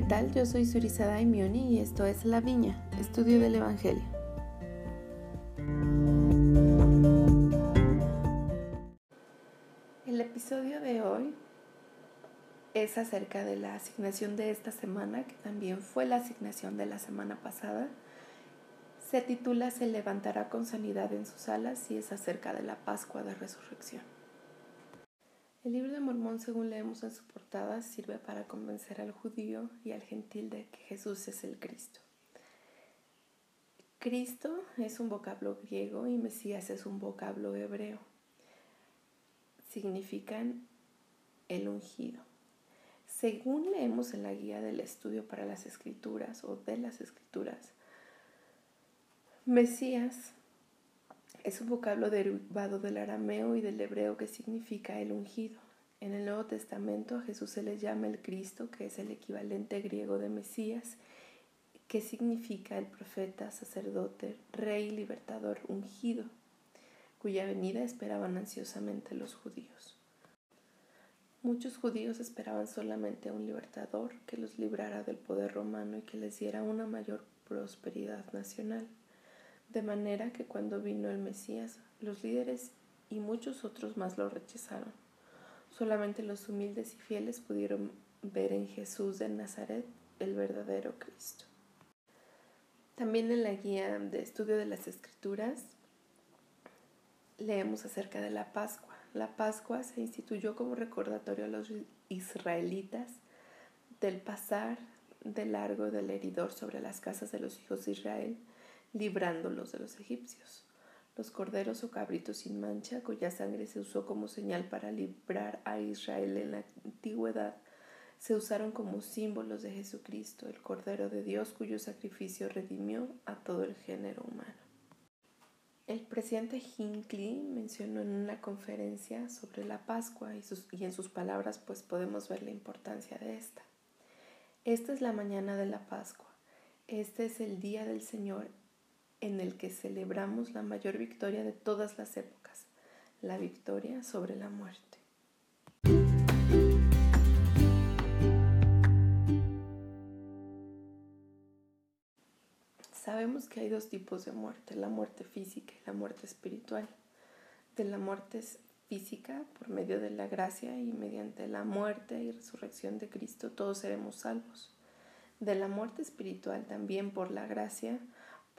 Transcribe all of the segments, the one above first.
¿qué tal? Yo soy Surizada Daimioni y esto es La Viña, estudio del Evangelio. El episodio de hoy es acerca de la asignación de esta semana, que también fue la asignación de la semana pasada. Se titula Se levantará con sanidad en sus alas y es acerca de la Pascua de Resurrección. El libro de Mormón, según leemos en su portada, sirve para convencer al judío y al gentil de que Jesús es el Cristo. Cristo es un vocablo griego y Mesías es un vocablo hebreo. Significan el ungido. Según leemos en la guía del estudio para las escrituras o de las escrituras, Mesías es un vocablo derivado del arameo y del hebreo que significa el ungido. En el Nuevo Testamento a Jesús se le llama el Cristo, que es el equivalente griego de Mesías, que significa el profeta, sacerdote, rey, libertador, ungido, cuya venida esperaban ansiosamente los judíos. Muchos judíos esperaban solamente a un libertador que los librara del poder romano y que les diera una mayor prosperidad nacional. De manera que cuando vino el Mesías, los líderes y muchos otros más lo rechazaron. Solamente los humildes y fieles pudieron ver en Jesús de Nazaret el verdadero Cristo. También en la guía de estudio de las Escrituras leemos acerca de la Pascua. La Pascua se instituyó como recordatorio a los israelitas del pasar de largo del heridor sobre las casas de los hijos de Israel librándolos de los egipcios. Los corderos o cabritos sin mancha, cuya sangre se usó como señal para librar a Israel en la antigüedad, se usaron como símbolos de Jesucristo, el Cordero de Dios cuyo sacrificio redimió a todo el género humano. El presidente Hinckley mencionó en una conferencia sobre la Pascua y, y en sus palabras pues podemos ver la importancia de esta. Esta es la mañana de la Pascua. Este es el día del Señor en el que celebramos la mayor victoria de todas las épocas, la victoria sobre la muerte. Sabemos que hay dos tipos de muerte, la muerte física y la muerte espiritual. De la muerte física, por medio de la gracia y mediante la muerte y resurrección de Cristo, todos seremos salvos. De la muerte espiritual, también por la gracia,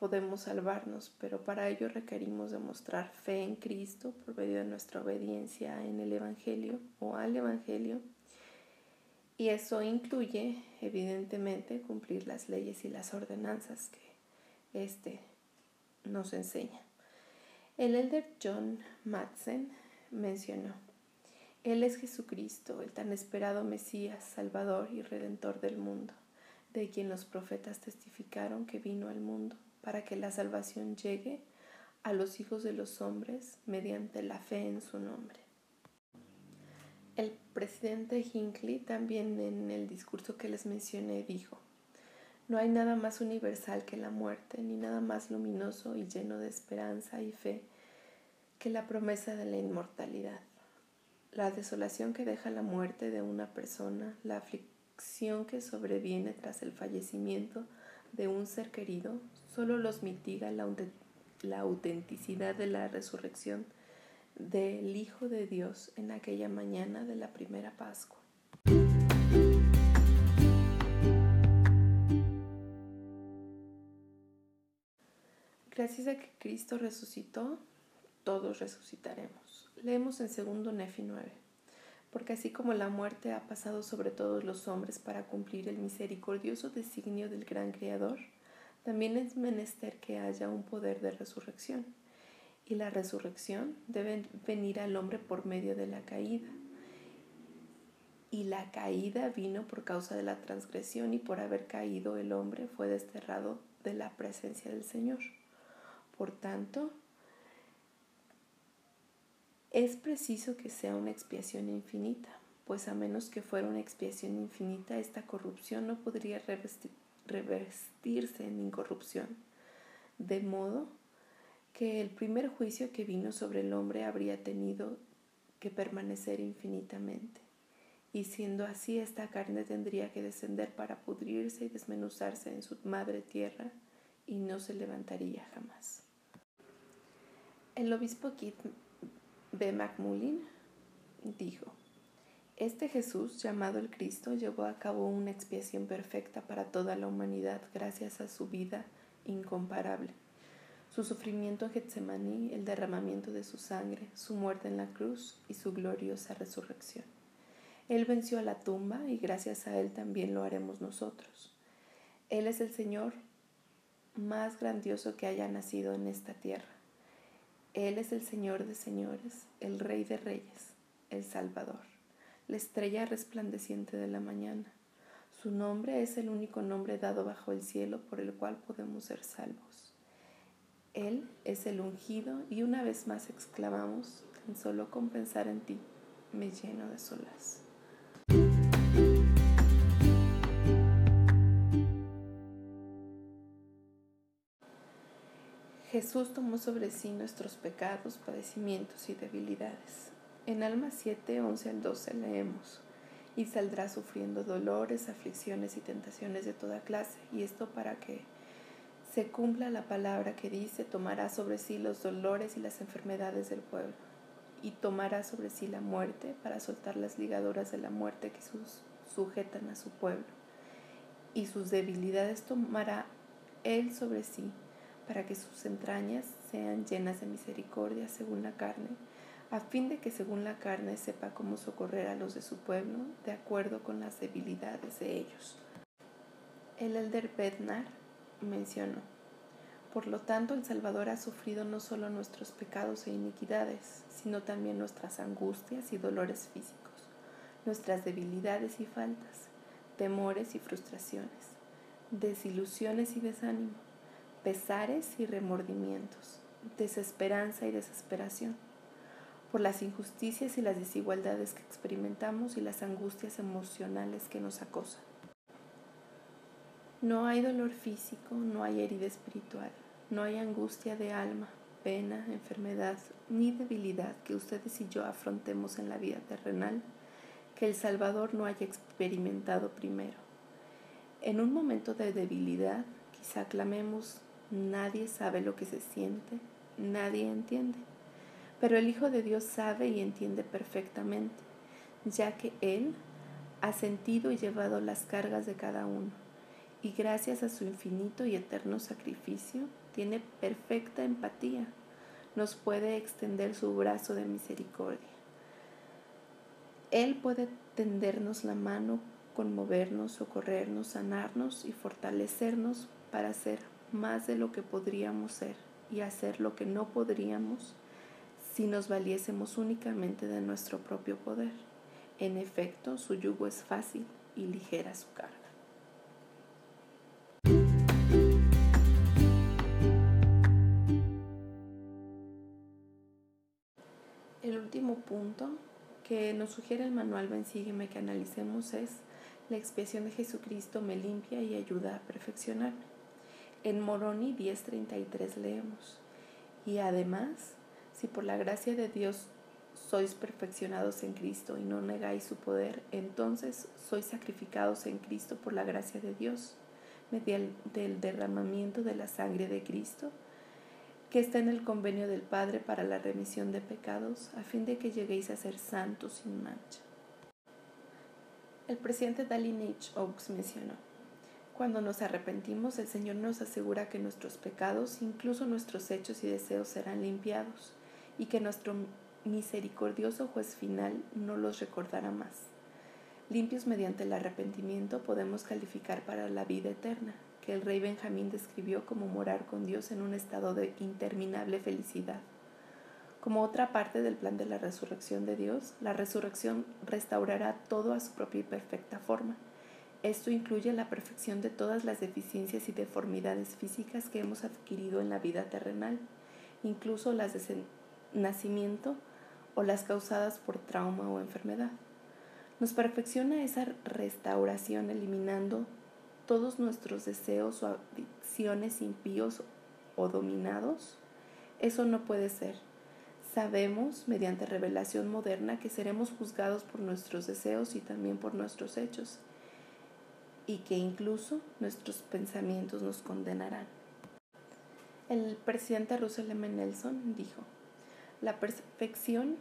podemos salvarnos, pero para ello requerimos demostrar fe en Cristo por medio de nuestra obediencia en el Evangelio o al Evangelio. Y eso incluye, evidentemente, cumplir las leyes y las ordenanzas que éste nos enseña. El elder John Madsen mencionó, Él es Jesucristo, el tan esperado Mesías, Salvador y Redentor del mundo, de quien los profetas testificaron que vino al mundo para que la salvación llegue a los hijos de los hombres mediante la fe en su nombre. El presidente Hinckley también en el discurso que les mencioné dijo, no hay nada más universal que la muerte, ni nada más luminoso y lleno de esperanza y fe que la promesa de la inmortalidad. La desolación que deja la muerte de una persona, la aflicción que sobreviene tras el fallecimiento de un ser querido, solo los mitiga la, autenticidad de la resurrección del Hijo de Dios en aquella mañana de la primera Pascua. Gracias a que Cristo resucitó, todos resucitaremos. Leemos en segundo Nefi 9. Porque así como la muerte ha pasado sobre todos los hombres para cumplir el misericordioso designio del gran Creador, también es menester que haya un poder de resurrección. Y la resurrección debe venir al hombre por medio de la caída. Y la caída vino por causa de la transgresión y por haber caído el hombre fue desterrado de la presencia del Señor. Por tanto, es preciso que sea una expiación infinita, pues a menos que fuera una expiación infinita, esta corrupción no podría revestir revestirse en incorrupción, de modo que el primer juicio que vino sobre el hombre habría tenido que permanecer infinitamente, y siendo así esta carne tendría que descender para pudrirse y desmenuzarse en su madre tierra y no se levantaría jamás. El obispo Keith B. McMullin dijo, Este Jesús, llamado el Cristo, llevó a cabo una expiación perfecta para toda la humanidad gracias a su vida incomparable. Su sufrimiento en Getsemaní, el derramamiento de su sangre, su muerte en la cruz y su gloriosa resurrección. Él venció a la tumba y gracias a Él también lo haremos nosotros. Él es el Señor más grandioso que haya nacido en esta tierra. Él es el Señor de señores, el Rey de reyes, el Salvador, la estrella resplandeciente de la mañana. Su nombre es el único nombre dado bajo el cielo por el cual podemos ser salvos. Él es el ungido y una vez más exclamamos, tan solo con pensar en ti, me lleno de solaz. Jesús tomó sobre sí nuestros pecados, padecimientos y debilidades. En Alma 7, 11 al 12 leemos, y saldrá sufriendo dolores, aflicciones y tentaciones de toda clase, y esto para que se cumpla la palabra que dice, tomará sobre sí los dolores y las enfermedades del pueblo, y tomará sobre sí la muerte para soltar las ligaduras de la muerte que sus sujetan a su pueblo, y sus debilidades tomará él sobre sí para que sus entrañas sean llenas de misericordia según la carne, a fin de que según la carne sepa cómo socorrer a los de su pueblo de acuerdo con las debilidades de ellos. El elder Bednar mencionó, por lo tanto el Salvador ha sufrido no solo nuestros pecados e iniquidades, sino también nuestras angustias y dolores físicos, nuestras debilidades y faltas, temores y frustraciones, desilusiones y desánimo pesares y remordimientos, desesperanza y desesperación, por las injusticias y las desigualdades que experimentamos y las angustias emocionales que nos acosan. No hay dolor físico, no hay herida espiritual, no hay angustia de alma, pena, enfermedad ni debilidad que ustedes y yo afrontemos en la vida terrenal que el Salvador no haya experimentado primero. En un momento de debilidad, quizá clamemos Nadie sabe lo que se siente, nadie entiende. Pero el Hijo de Dios sabe y entiende perfectamente, ya que Él ha sentido y llevado las cargas de cada uno, y gracias a su infinito y eterno sacrificio, tiene perfecta empatía, nos puede extender su brazo de misericordia. Él puede tendernos la mano, conmovernos, socorrernos, sanarnos y fortalecernos para ser más de lo que podríamos ser y hacer lo que no podríamos si nos valiésemos únicamente de nuestro propio poder. En efecto, su yugo es fácil y ligera su carga. El último punto que nos sugiere el manual Ven Sígueme que analicemos es la expiación de Jesucristo me limpia y ayuda a perfeccionarme. En Moroni 10:33 leemos, y además, si por la gracia de Dios sois perfeccionados en Cristo y no negáis su poder, entonces sois sacrificados en Cristo por la gracia de Dios, mediante el derramamiento de la sangre de Cristo, que está en el convenio del Padre para la remisión de pecados, a fin de que lleguéis a ser santos sin mancha. El presidente Dallin H. Oaks mencionó, cuando nos arrepentimos, el Señor nos asegura que nuestros pecados, incluso nuestros hechos y deseos, serán limpiados y que nuestro misericordioso juez final no los recordará más. Limpios mediante el arrepentimiento podemos calificar para la vida eterna, que el rey Benjamín describió como morar con Dios en un estado de interminable felicidad. Como otra parte del plan de la resurrección de Dios, la resurrección restaurará todo a su propia y perfecta forma esto incluye la perfección de todas las deficiencias y deformidades físicas que hemos adquirido en la vida terrenal, incluso las de nacimiento o las causadas por trauma o enfermedad. Nos perfecciona esa restauración eliminando todos nuestros deseos o adicciones impíos o dominados. Eso no puede ser. Sabemos, mediante revelación moderna, que seremos juzgados por nuestros deseos y también por nuestros hechos, y que incluso nuestros pensamientos nos condenarán. El presidente Russell M. Nelson dijo, la perfección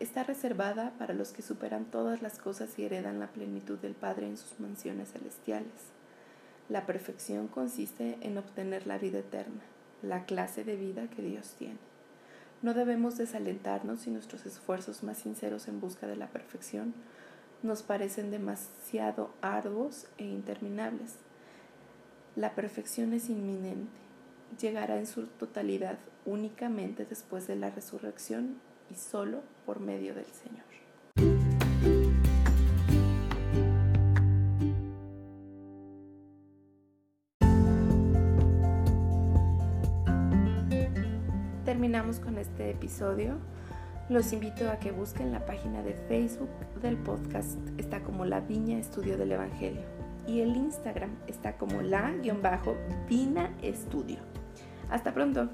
está reservada para los que superan todas las cosas y heredan la plenitud del Padre en sus mansiones celestiales. La perfección consiste en obtener la vida eterna, la clase de vida que Dios tiene. No debemos desalentarnos si nuestros esfuerzos más sinceros en busca de la perfección nos parecen demasiado arduos e interminables. La perfección es inminente, llegará en su totalidad únicamente después de la resurrección y solo por medio del Señor. terminamos con este episodio. Los invito a que busquen la página de Facebook del podcast, está como La Viña Estudio del Evangelio. Y el Instagram está como la-vina estudio. Hasta pronto.